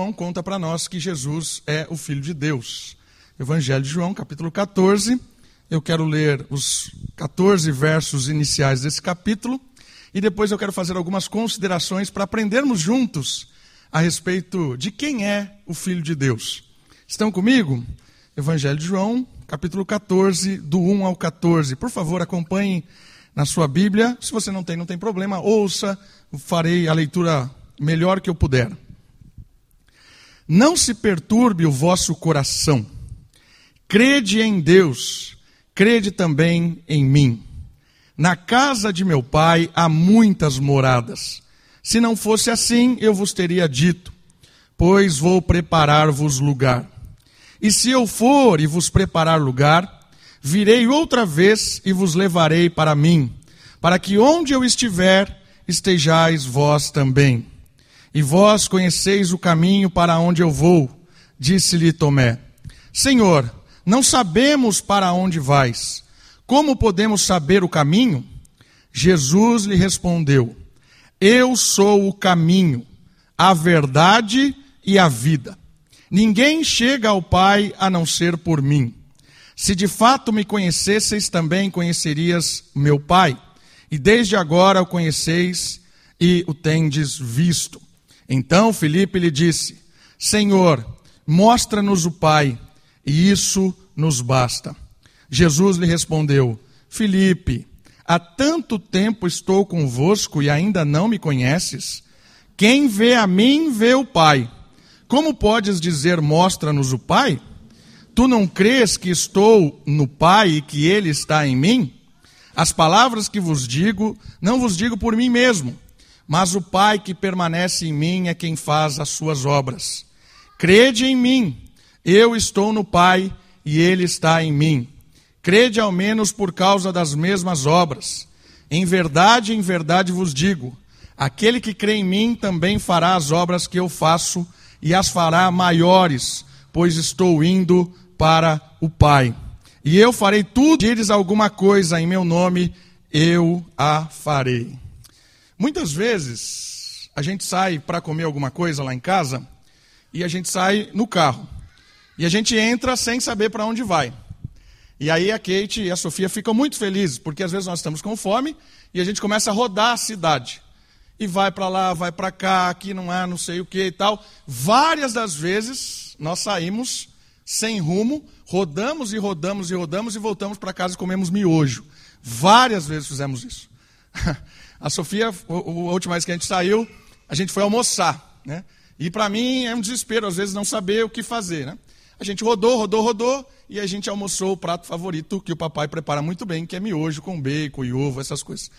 João conta para nós que Jesus é o Filho de Deus. Evangelho de João, capítulo 14. Eu quero ler os 14 versos iniciais desse capítulo e depois eu quero fazer algumas considerações para aprendermos juntos a respeito de quem é o Filho de Deus. Estão comigo? Evangelho de João, capítulo 14, do 1 ao 14. Por favor, acompanhem na sua Bíblia. Se você não tem, não tem problema, ouça, farei a leitura melhor que eu puder. Não se perturbe o vosso coração. Crede em Deus, crede também em mim. Na casa de meu pai há muitas moradas. Se não fosse assim, eu vos teria dito, pois vou preparar-vos lugar. E se eu for e vos preparar lugar, virei outra vez e vos levarei para mim, para que onde eu estiver, estejais vós também. E vós conheceis o caminho para onde eu vou, disse-lhe Tomé. Senhor, não sabemos para onde vais. Como podemos saber o caminho? Jesus lhe respondeu: Eu sou o caminho, a verdade e a vida. Ninguém chega ao Pai a não ser por mim. Se de fato me conhecesseis, também conhecerias meu Pai. E desde agora o conheceis e o tendes visto. Então Felipe lhe disse: Senhor, mostra-nos o Pai, e isso nos basta. Jesus lhe respondeu: Felipe, há tanto tempo estou convosco e ainda não me conheces? Quem vê a mim, vê o Pai. Como podes dizer, mostra-nos o Pai? Tu não crês que estou no Pai e que Ele está em mim? As palavras que vos digo, não vos digo por mim mesmo mas o Pai que permanece em mim é quem faz as suas obras. Crede em mim, eu estou no Pai e Ele está em mim. Crede ao menos por causa das mesmas obras. Em verdade, em verdade vos digo: aquele que crê em mim também fará as obras que eu faço e as fará maiores, pois estou indo para o Pai. E eu farei tudo, dires alguma coisa em meu nome, eu a farei. Muitas vezes a gente sai para comer alguma coisa lá em casa e a gente sai no carro. E a gente entra sem saber para onde vai. E aí a Kate e a Sofia ficam muito felizes, porque às vezes nós estamos com fome e a gente começa a rodar a cidade. E vai para lá, vai para cá, aqui não há não sei o que e tal. Várias das vezes nós saímos sem rumo, rodamos e rodamos e rodamos e voltamos para casa e comemos miojo. Várias vezes fizemos isso. A Sofia, a última vez que a gente saiu, a gente foi almoçar. Né? E para mim é um desespero, às vezes, não saber o que fazer. Né? A gente rodou, rodou, rodou, e a gente almoçou o prato favorito que o papai prepara muito bem, que é miojo com bacon e ovo, essas coisas.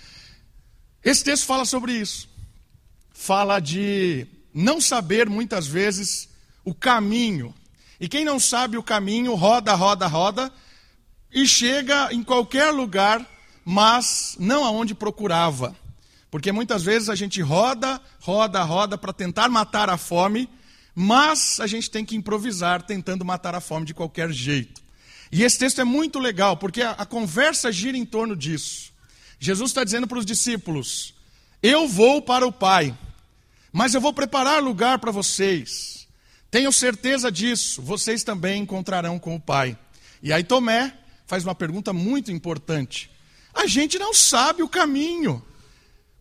Esse texto fala sobre isso. Fala de não saber muitas vezes o caminho. E quem não sabe o caminho, roda, roda, roda, e chega em qualquer lugar, mas não aonde procurava. Porque muitas vezes a gente roda, roda, roda para tentar matar a fome, mas a gente tem que improvisar tentando matar a fome de qualquer jeito. E esse texto é muito legal, porque a, a conversa gira em torno disso. Jesus está dizendo para os discípulos: Eu vou para o Pai, mas eu vou preparar lugar para vocês. Tenho certeza disso, vocês também encontrarão com o Pai. E aí Tomé faz uma pergunta muito importante. A gente não sabe o caminho.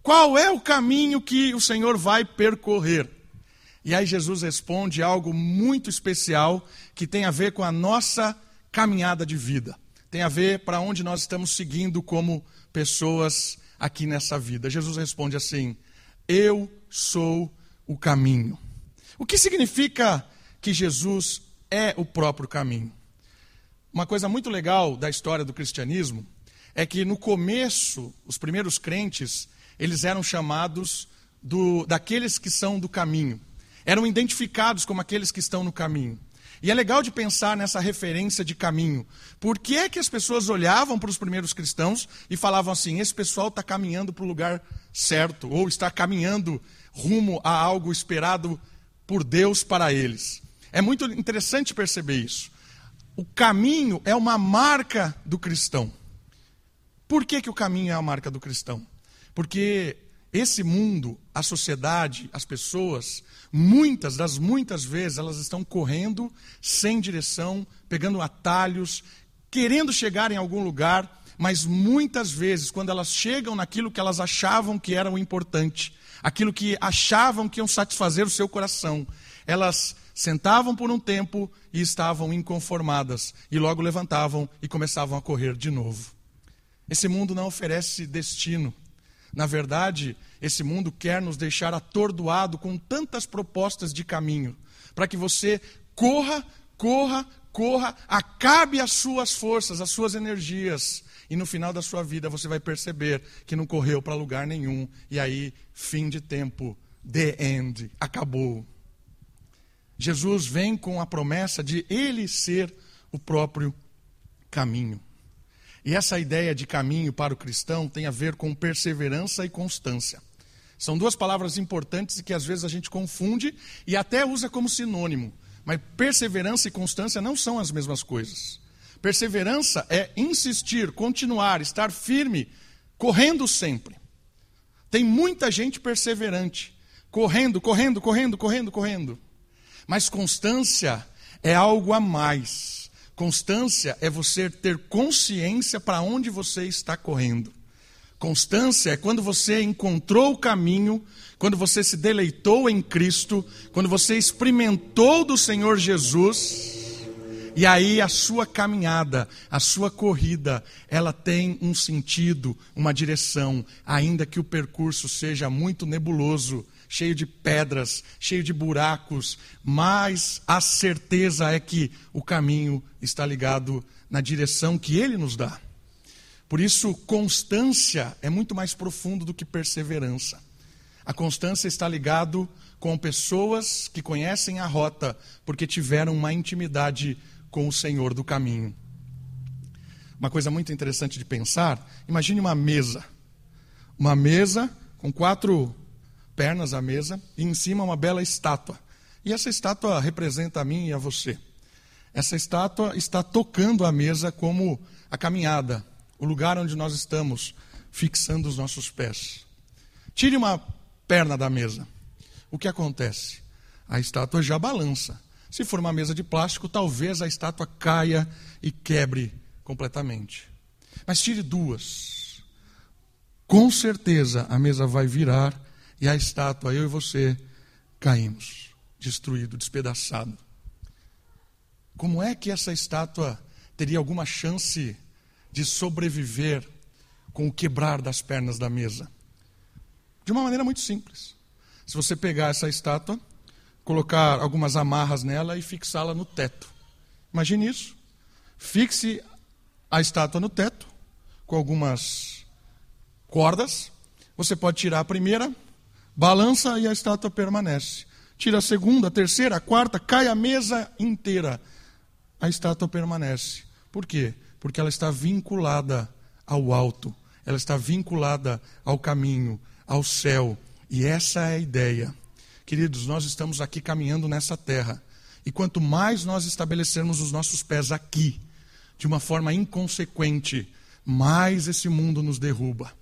Qual é o caminho que o Senhor vai percorrer? E aí Jesus responde algo muito especial que tem a ver com a nossa caminhada de vida. Tem a ver para onde nós estamos seguindo como pessoas aqui nessa vida. Jesus responde assim: Eu sou o caminho. O que significa que Jesus é o próprio caminho? Uma coisa muito legal da história do cristianismo é que no começo, os primeiros crentes, eles eram chamados do, daqueles que são do caminho. Eram identificados como aqueles que estão no caminho. E é legal de pensar nessa referência de caminho. Por que é que as pessoas olhavam para os primeiros cristãos e falavam assim: esse pessoal está caminhando para o lugar certo, ou está caminhando rumo a algo esperado por Deus para eles? É muito interessante perceber isso. O caminho é uma marca do cristão. Por que, que o caminho é a marca do cristão? Porque esse mundo, a sociedade, as pessoas, muitas das muitas vezes elas estão correndo sem direção, pegando atalhos, querendo chegar em algum lugar, mas muitas vezes, quando elas chegam naquilo que elas achavam que era o importante, aquilo que achavam que iam satisfazer o seu coração, elas sentavam por um tempo e estavam inconformadas, e logo levantavam e começavam a correr de novo. Esse mundo não oferece destino. Na verdade, esse mundo quer nos deixar atordoado com tantas propostas de caminho, para que você corra, corra, corra, acabe as suas forças, as suas energias, e no final da sua vida você vai perceber que não correu para lugar nenhum, e aí, fim de tempo, the end, acabou. Jesus vem com a promessa de ele ser o próprio caminho. E essa ideia de caminho para o cristão tem a ver com perseverança e constância. São duas palavras importantes que às vezes a gente confunde e até usa como sinônimo. Mas perseverança e constância não são as mesmas coisas. Perseverança é insistir, continuar, estar firme, correndo sempre. Tem muita gente perseverante, correndo, correndo, correndo, correndo, correndo. Mas constância é algo a mais. Constância é você ter consciência para onde você está correndo. Constância é quando você encontrou o caminho, quando você se deleitou em Cristo, quando você experimentou do Senhor Jesus, e aí a sua caminhada, a sua corrida, ela tem um sentido, uma direção, ainda que o percurso seja muito nebuloso, cheio de pedras, cheio de buracos, mas a certeza é que o caminho está ligado na direção que ele nos dá. Por isso, constância é muito mais profundo do que perseverança. A constância está ligado com pessoas que conhecem a rota porque tiveram uma intimidade com o Senhor do caminho. Uma coisa muito interessante de pensar, imagine uma mesa. Uma mesa com quatro pernas à mesa e em cima uma bela estátua. E essa estátua representa a mim e a você. Essa estátua está tocando a mesa como a caminhada, o lugar onde nós estamos fixando os nossos pés. Tire uma perna da mesa. O que acontece? A estátua já balança. Se for uma mesa de plástico, talvez a estátua caia e quebre completamente. Mas tire duas. Com certeza a mesa vai virar e a estátua, eu e você, caímos, destruído, despedaçado. Como é que essa estátua teria alguma chance de sobreviver com o quebrar das pernas da mesa? De uma maneira muito simples. Se você pegar essa estátua, colocar algumas amarras nela e fixá-la no teto. Imagine isso. Fixe a estátua no teto com algumas cordas. Você pode tirar a primeira, balança e a estátua permanece. Tira a segunda, a terceira, a quarta, cai a mesa inteira. A estátua permanece. Por quê? porque ela está vinculada ao alto, ela está vinculada ao caminho, ao céu. E essa é a ideia. Queridos, nós estamos aqui caminhando nessa terra. E quanto mais nós estabelecermos os nossos pés aqui, de uma forma inconsequente, mais esse mundo nos derruba.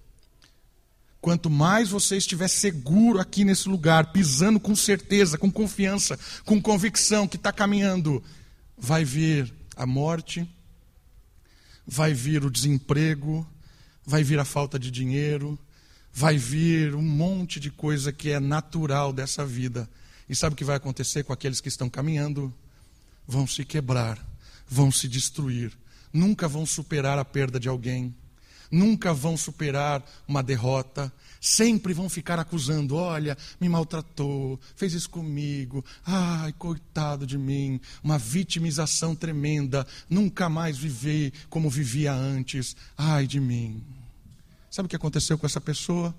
Quanto mais você estiver seguro aqui nesse lugar, pisando com certeza, com confiança, com convicção que está caminhando, vai vir a morte, vai vir o desemprego, vai vir a falta de dinheiro, vai vir um monte de coisa que é natural dessa vida. E sabe o que vai acontecer com aqueles que estão caminhando? Vão se quebrar, vão se destruir, nunca vão superar a perda de alguém nunca vão superar uma derrota, sempre vão ficar acusando: olha, me maltratou, fez isso comigo, ai, coitado de mim, uma vitimização tremenda, nunca mais vivi como vivia antes, ai de mim. Sabe o que aconteceu com essa pessoa?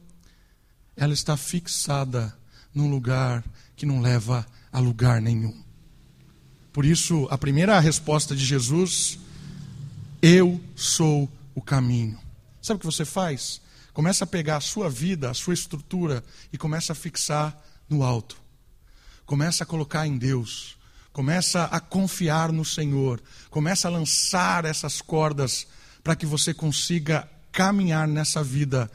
Ela está fixada num lugar que não leva a lugar nenhum. Por isso, a primeira resposta de Jesus: Eu sou o caminho. Sabe o que você faz? Começa a pegar a sua vida, a sua estrutura e começa a fixar no alto. Começa a colocar em Deus. Começa a confiar no Senhor. Começa a lançar essas cordas para que você consiga caminhar nessa vida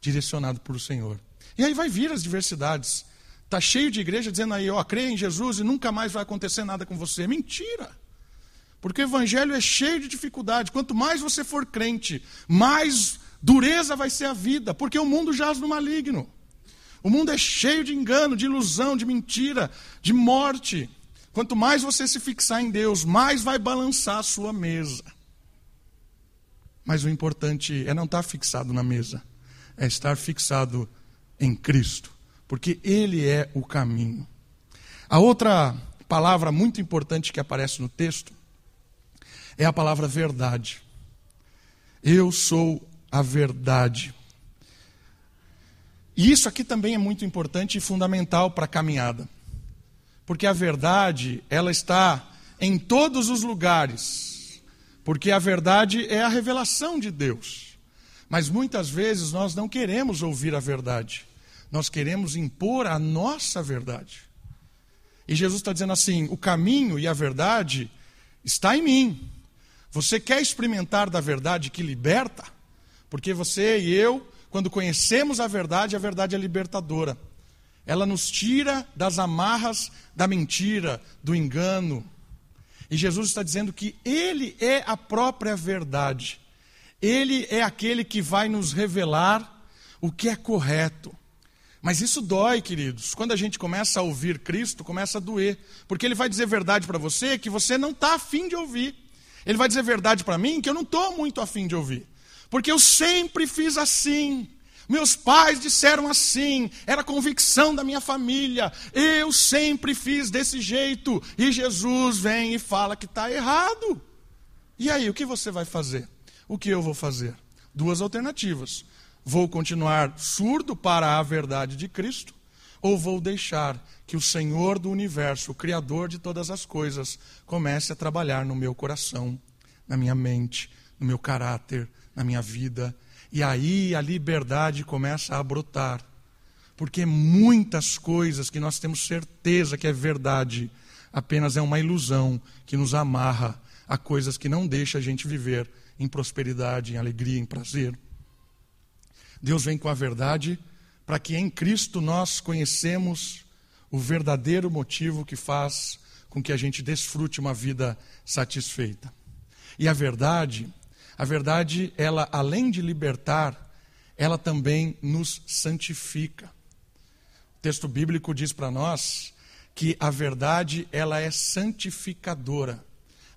direcionado por o Senhor. E aí vai vir as diversidades. Está cheio de igreja dizendo aí, ó, crê em Jesus e nunca mais vai acontecer nada com você. Mentira! Porque o evangelho é cheio de dificuldade. Quanto mais você for crente, mais dureza vai ser a vida, porque o mundo jaz no maligno. O mundo é cheio de engano, de ilusão, de mentira, de morte. Quanto mais você se fixar em Deus, mais vai balançar a sua mesa. Mas o importante é não estar fixado na mesa, é estar fixado em Cristo, porque Ele é o caminho. A outra palavra muito importante que aparece no texto é a palavra verdade. Eu sou a verdade. E isso aqui também é muito importante e fundamental para a caminhada. Porque a verdade, ela está em todos os lugares. Porque a verdade é a revelação de Deus. Mas muitas vezes nós não queremos ouvir a verdade. Nós queremos impor a nossa verdade. E Jesus está dizendo assim: o caminho e a verdade está em mim. Você quer experimentar da verdade que liberta? Porque você e eu, quando conhecemos a verdade, a verdade é libertadora. Ela nos tira das amarras da mentira, do engano. E Jesus está dizendo que Ele é a própria verdade. Ele é aquele que vai nos revelar o que é correto. Mas isso dói, queridos. Quando a gente começa a ouvir Cristo, começa a doer. Porque Ele vai dizer verdade para você que você não está afim de ouvir. Ele vai dizer verdade para mim que eu não estou muito afim de ouvir. Porque eu sempre fiz assim. Meus pais disseram assim, era convicção da minha família. Eu sempre fiz desse jeito. E Jesus vem e fala que está errado. E aí, o que você vai fazer? O que eu vou fazer? Duas alternativas. Vou continuar surdo para a verdade de Cristo, ou vou deixar que o Senhor do universo, o Criador de todas as coisas, comece a trabalhar no meu coração, na minha mente, no meu caráter, na minha vida. E aí a liberdade começa a brotar. Porque muitas coisas que nós temos certeza que é verdade, apenas é uma ilusão que nos amarra a coisas que não deixa a gente viver em prosperidade, em alegria, em prazer. Deus vem com a verdade para que em Cristo nós conhecemos o verdadeiro motivo que faz com que a gente desfrute uma vida satisfeita. E a verdade, a verdade, ela além de libertar, ela também nos santifica. O texto bíblico diz para nós que a verdade, ela é santificadora.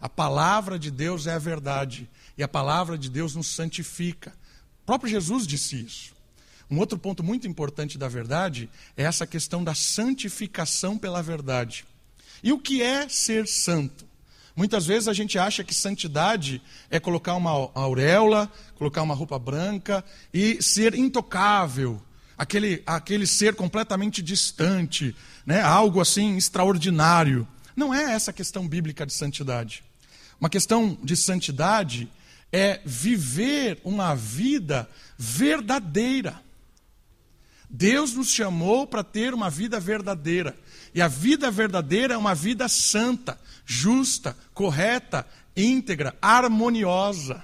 A palavra de Deus é a verdade e a palavra de Deus nos santifica. O próprio Jesus disse isso. Um outro ponto muito importante da verdade é essa questão da santificação pela verdade. E o que é ser santo? Muitas vezes a gente acha que santidade é colocar uma auréola, colocar uma roupa branca e ser intocável, aquele, aquele ser completamente distante, né? algo assim extraordinário. Não é essa a questão bíblica de santidade. Uma questão de santidade é viver uma vida verdadeira. Deus nos chamou para ter uma vida verdadeira. E a vida verdadeira é uma vida santa, justa, correta, íntegra, harmoniosa.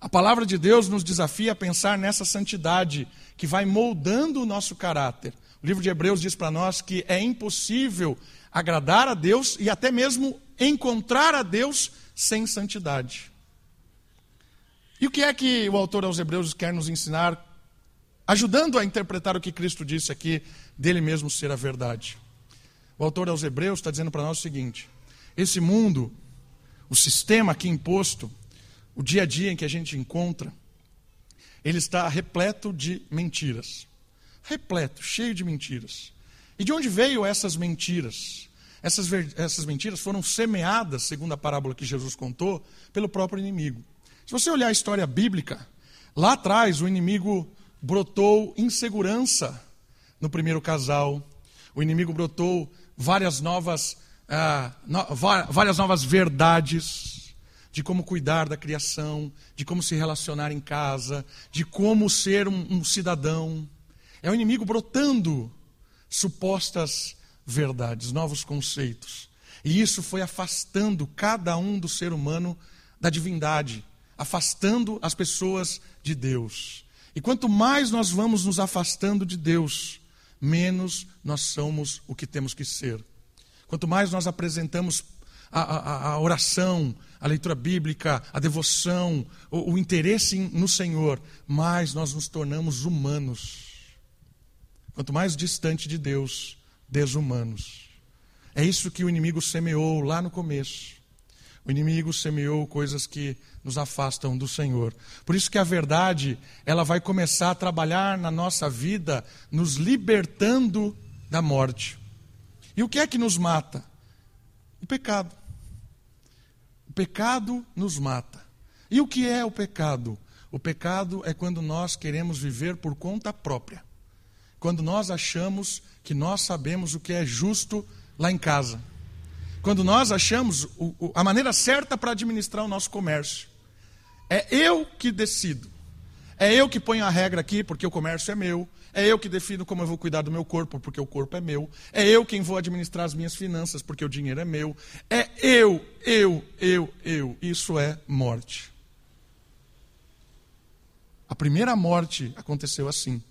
A palavra de Deus nos desafia a pensar nessa santidade que vai moldando o nosso caráter. O livro de Hebreus diz para nós que é impossível agradar a Deus e até mesmo encontrar a Deus sem santidade. E o que é que o autor aos Hebreus quer nos ensinar, ajudando a interpretar o que Cristo disse aqui, dele mesmo ser a verdade? O autor aos Hebreus está dizendo para nós o seguinte: esse mundo, o sistema aqui imposto, o dia a dia em que a gente encontra, ele está repleto de mentiras. Repleto, cheio de mentiras. E de onde veio essas mentiras? Essas, essas mentiras foram semeadas, segundo a parábola que Jesus contou, pelo próprio inimigo. Se você olhar a história bíblica, lá atrás o inimigo brotou insegurança no primeiro casal, o inimigo brotou várias novas, ah, no, várias novas verdades de como cuidar da criação, de como se relacionar em casa, de como ser um, um cidadão. É o inimigo brotando supostas verdades, novos conceitos. E isso foi afastando cada um do ser humano da divindade, afastando as pessoas de Deus. E quanto mais nós vamos nos afastando de Deus, menos nós somos o que temos que ser. Quanto mais nós apresentamos a, a, a oração, a leitura bíblica, a devoção, o, o interesse no Senhor, mais nós nos tornamos humanos. Quanto mais distante de Deus, desumanos. É isso que o inimigo semeou lá no começo. O inimigo semeou coisas que nos afastam do Senhor. Por isso que a verdade, ela vai começar a trabalhar na nossa vida, nos libertando da morte. E o que é que nos mata? O pecado. O pecado nos mata. E o que é o pecado? O pecado é quando nós queremos viver por conta própria. Quando nós achamos que nós sabemos o que é justo lá em casa. Quando nós achamos a maneira certa para administrar o nosso comércio. É eu que decido. É eu que ponho a regra aqui, porque o comércio é meu. É eu que defino como eu vou cuidar do meu corpo, porque o corpo é meu. É eu quem vou administrar as minhas finanças, porque o dinheiro é meu. É eu, eu, eu, eu. Isso é morte. A primeira morte aconteceu assim.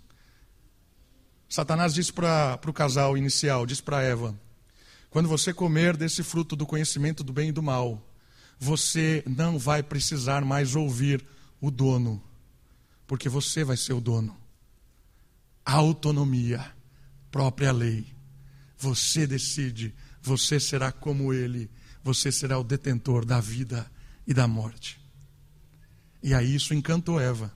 Satanás disse para o casal inicial, disse para Eva: quando você comer desse fruto do conhecimento do bem e do mal, você não vai precisar mais ouvir o dono, porque você vai ser o dono. Autonomia, própria lei. Você decide, você será como ele, você será o detentor da vida e da morte. E aí isso encantou Eva.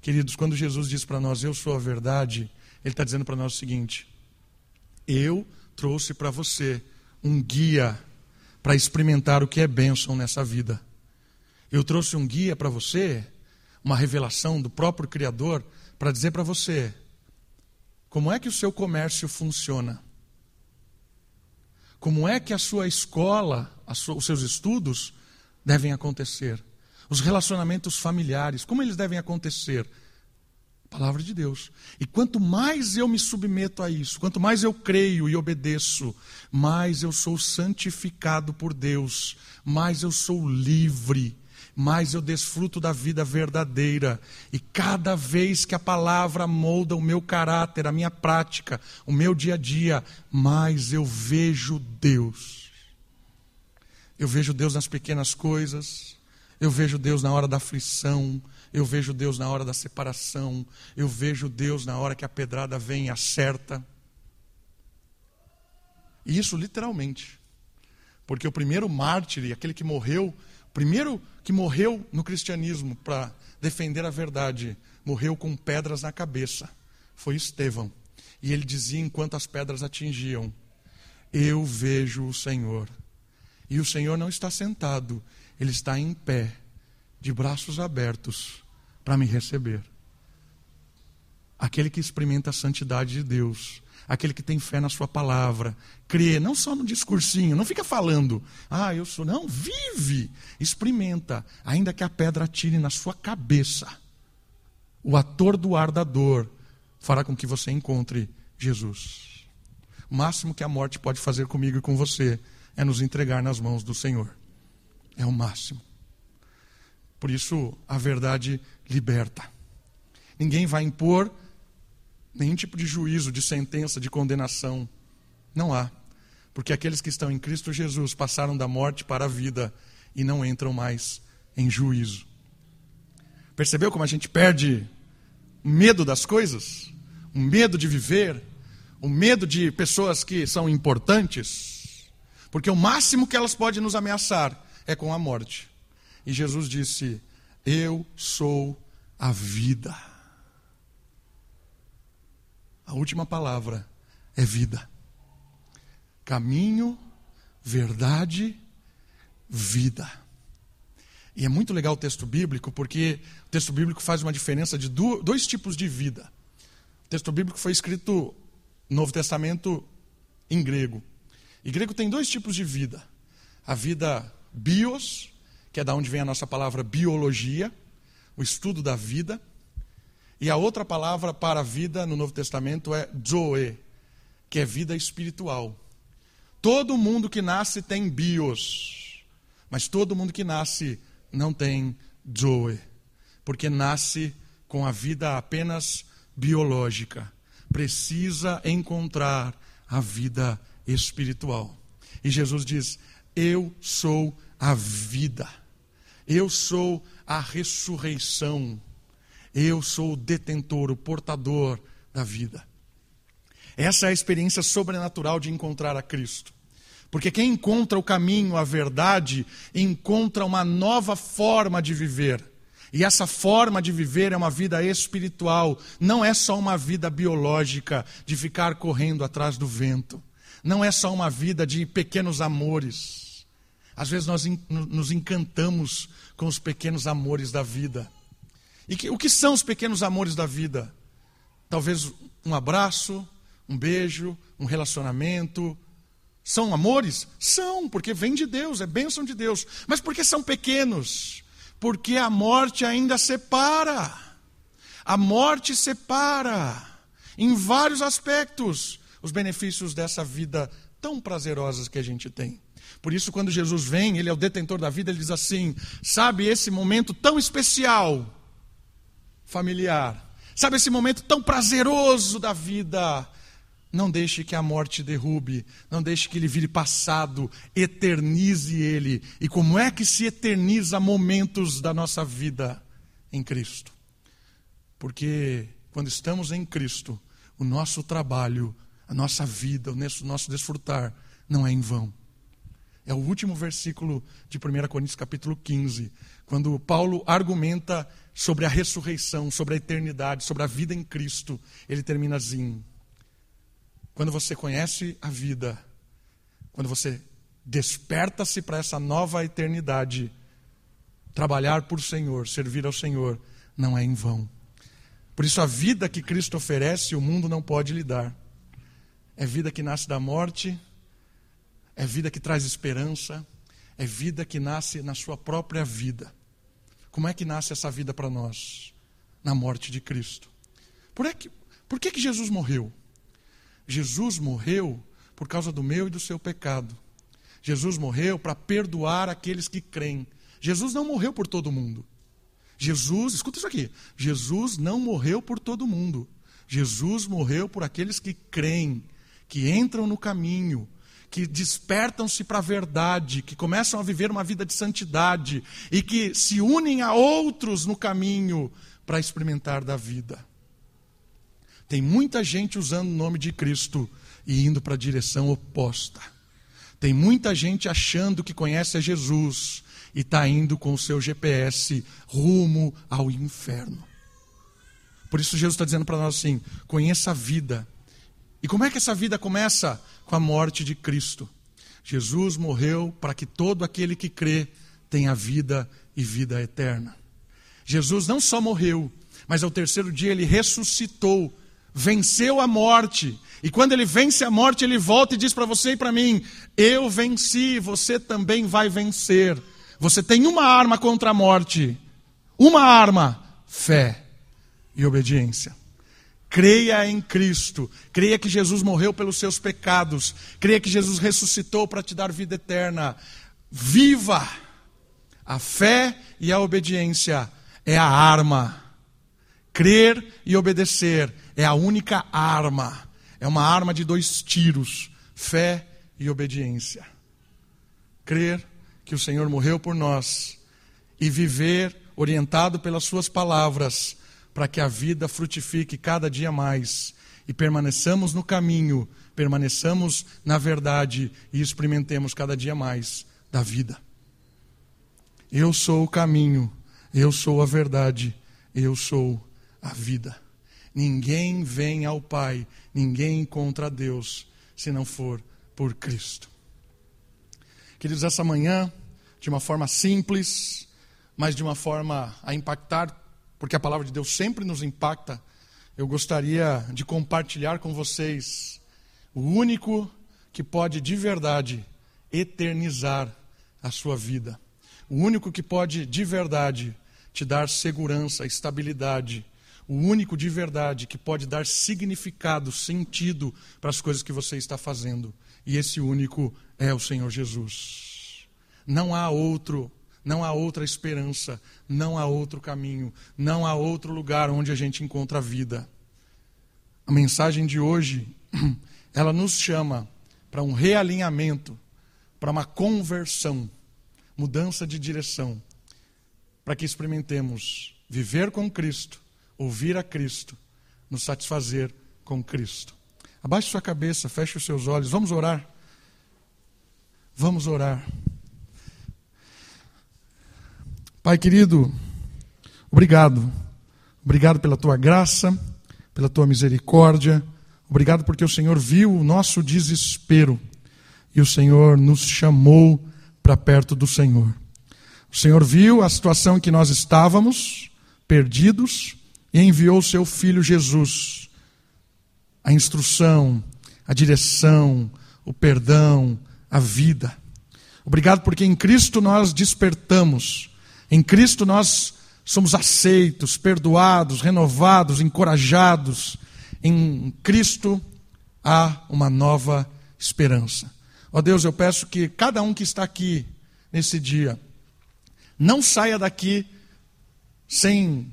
Queridos, quando Jesus diz para nós, Eu sou a verdade, Ele está dizendo para nós o seguinte: Eu trouxe para você um guia para experimentar o que é bênção nessa vida. Eu trouxe um guia para você, uma revelação do próprio Criador, para dizer para você como é que o seu comércio funciona. Como é que a sua escola, os seus estudos devem acontecer. Os relacionamentos familiares, como eles devem acontecer Palavra de Deus. E quanto mais eu me submeto a isso, quanto mais eu creio e obedeço, mais eu sou santificado por Deus, mais eu sou livre, mais eu desfruto da vida verdadeira. E cada vez que a palavra molda o meu caráter, a minha prática, o meu dia a dia, mais eu vejo Deus. Eu vejo Deus nas pequenas coisas, eu vejo Deus na hora da aflição, eu vejo Deus na hora da separação. Eu vejo Deus na hora que a pedrada vem e acerta. E isso literalmente. Porque o primeiro mártir, aquele que morreu, primeiro que morreu no cristianismo para defender a verdade, morreu com pedras na cabeça. Foi Estevão. E ele dizia enquanto as pedras atingiam: Eu vejo o Senhor. E o Senhor não está sentado, ele está em pé, de braços abertos, para me receber. Aquele que experimenta a santidade de Deus, aquele que tem fé na Sua palavra, crê, não só no discursinho, não fica falando, ah, eu sou, não, vive, experimenta, ainda que a pedra atire na sua cabeça. O ator do ar da dor fará com que você encontre Jesus. O máximo que a morte pode fazer comigo e com você é nos entregar nas mãos do Senhor. É o máximo. Por isso, a verdade liberta. Ninguém vai impor nenhum tipo de juízo, de sentença, de condenação. Não há. Porque aqueles que estão em Cristo Jesus passaram da morte para a vida e não entram mais em juízo. Percebeu como a gente perde o medo das coisas? O medo de viver? O medo de pessoas que são importantes? Porque o máximo que elas podem nos ameaçar é com a morte. E Jesus disse: Eu sou a vida. A última palavra é vida. Caminho, verdade, vida. E é muito legal o texto bíblico, porque o texto bíblico faz uma diferença de dois tipos de vida. O texto bíblico foi escrito no Novo Testamento em grego. E grego tem dois tipos de vida: a vida bios, que é da onde vem a nossa palavra biologia, o estudo da vida. E a outra palavra para a vida no Novo Testamento é zoe, que é vida espiritual. Todo mundo que nasce tem bios, mas todo mundo que nasce não tem zoe, porque nasce com a vida apenas biológica. Precisa encontrar a vida espiritual. E Jesus diz: Eu sou a vida. Eu sou a ressurreição. Eu sou o detentor, o portador da vida. Essa é a experiência sobrenatural de encontrar a Cristo. Porque quem encontra o caminho, a verdade, encontra uma nova forma de viver. E essa forma de viver é uma vida espiritual, não é só uma vida biológica de ficar correndo atrás do vento. Não é só uma vida de pequenos amores. Às vezes nós nos encantamos com os pequenos amores da vida. E que, o que são os pequenos amores da vida? Talvez um abraço, um beijo, um relacionamento. São amores? São, porque vem de Deus, é bênção de Deus. Mas por que são pequenos? Porque a morte ainda separa. A morte separa, em vários aspectos, os benefícios dessa vida tão prazerosa que a gente tem. Por isso, quando Jesus vem, ele é o detentor da vida, ele diz assim: sabe esse momento tão especial, familiar, sabe esse momento tão prazeroso da vida, não deixe que a morte derrube, não deixe que ele vire passado, eternize ele. E como é que se eterniza momentos da nossa vida em Cristo? Porque quando estamos em Cristo, o nosso trabalho, a nossa vida, o nosso desfrutar não é em vão. É o último versículo de 1 Coríntios, capítulo 15, quando Paulo argumenta sobre a ressurreição, sobre a eternidade, sobre a vida em Cristo. Ele termina assim quando você conhece a vida, quando você desperta-se para essa nova eternidade, trabalhar por Senhor, servir ao Senhor, não é em vão. Por isso, a vida que Cristo oferece, o mundo não pode lhe dar. É vida que nasce da morte, é vida que traz esperança, é vida que nasce na sua própria vida. Como é que nasce essa vida para nós? Na morte de Cristo. Por, é que, por que, que Jesus morreu? Jesus morreu por causa do meu e do seu pecado. Jesus morreu para perdoar aqueles que creem. Jesus não morreu por todo mundo. Jesus, escuta isso aqui. Jesus não morreu por todo mundo. Jesus morreu por aqueles que creem, que entram no caminho, que despertam-se para a verdade, que começam a viver uma vida de santidade e que se unem a outros no caminho para experimentar da vida. Tem muita gente usando o nome de Cristo e indo para a direção oposta. Tem muita gente achando que conhece a Jesus e está indo com o seu GPS rumo ao inferno. Por isso Jesus está dizendo para nós assim: conheça a vida. E como é que essa vida começa? Com a morte de Cristo. Jesus morreu para que todo aquele que crê tenha vida e vida eterna. Jesus não só morreu, mas ao terceiro dia ele ressuscitou venceu a morte. E quando ele vence a morte, ele volta e diz para você e para mim: Eu venci, você também vai vencer. Você tem uma arma contra a morte. Uma arma: fé e obediência. Creia em Cristo, creia que Jesus morreu pelos seus pecados, creia que Jesus ressuscitou para te dar vida eterna. Viva! A fé e a obediência é a arma. Crer e obedecer é a única arma. É uma arma de dois tiros: fé e obediência. Crer que o Senhor morreu por nós e viver orientado pelas Suas palavras, para que a vida frutifique cada dia mais e permaneçamos no caminho, permaneçamos na verdade e experimentemos cada dia mais da vida. Eu sou o caminho, eu sou a verdade, eu sou a vida. Ninguém vem ao Pai, ninguém encontra Deus, se não for por Cristo. Queridos, essa manhã, de uma forma simples, mas de uma forma a impactar, porque a palavra de Deus sempre nos impacta, eu gostaria de compartilhar com vocês o único que pode de verdade eternizar a sua vida. O único que pode de verdade te dar segurança, estabilidade o único de verdade que pode dar significado, sentido para as coisas que você está fazendo. E esse único é o Senhor Jesus. Não há outro, Não há outra esperança, não há outro caminho, não há outro lugar onde a gente encontra a vida. A mensagem de hoje, ela nos chama para um realinhamento, para uma conversão, mudança de direção, para que experimentemos viver com Cristo, ouvir a Cristo, nos satisfazer com Cristo. Abaixe sua cabeça, feche os seus olhos, vamos orar. Vamos orar. Pai querido, obrigado. Obrigado pela tua graça, pela tua misericórdia. Obrigado porque o Senhor viu o nosso desespero e o Senhor nos chamou para perto do Senhor. O Senhor viu a situação em que nós estávamos, perdidos, e enviou o seu filho Jesus. A instrução, a direção, o perdão, a vida. Obrigado porque em Cristo nós despertamos. Em Cristo nós somos aceitos, perdoados, renovados, encorajados. Em Cristo há uma nova esperança. Ó Deus, eu peço que cada um que está aqui nesse dia não saia daqui sem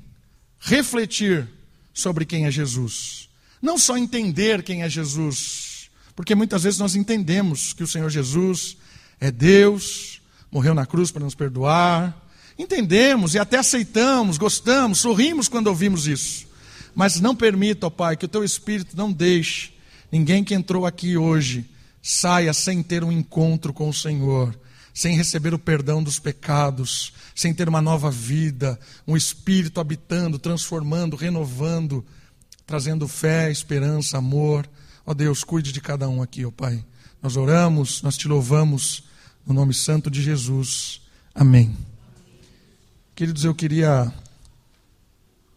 refletir sobre quem é Jesus. Não só entender quem é Jesus, porque muitas vezes nós entendemos que o Senhor Jesus é Deus, morreu na cruz para nos perdoar. Entendemos e até aceitamos, gostamos, sorrimos quando ouvimos isso. Mas não permita, ó Pai, que o teu Espírito não deixe ninguém que entrou aqui hoje saia sem ter um encontro com o Senhor, sem receber o perdão dos pecados, sem ter uma nova vida, um Espírito habitando, transformando, renovando, trazendo fé, esperança, amor. Ó Deus, cuide de cada um aqui, ó Pai. Nós oramos, nós te louvamos, no nome santo de Jesus. Amém. Queridos, eu queria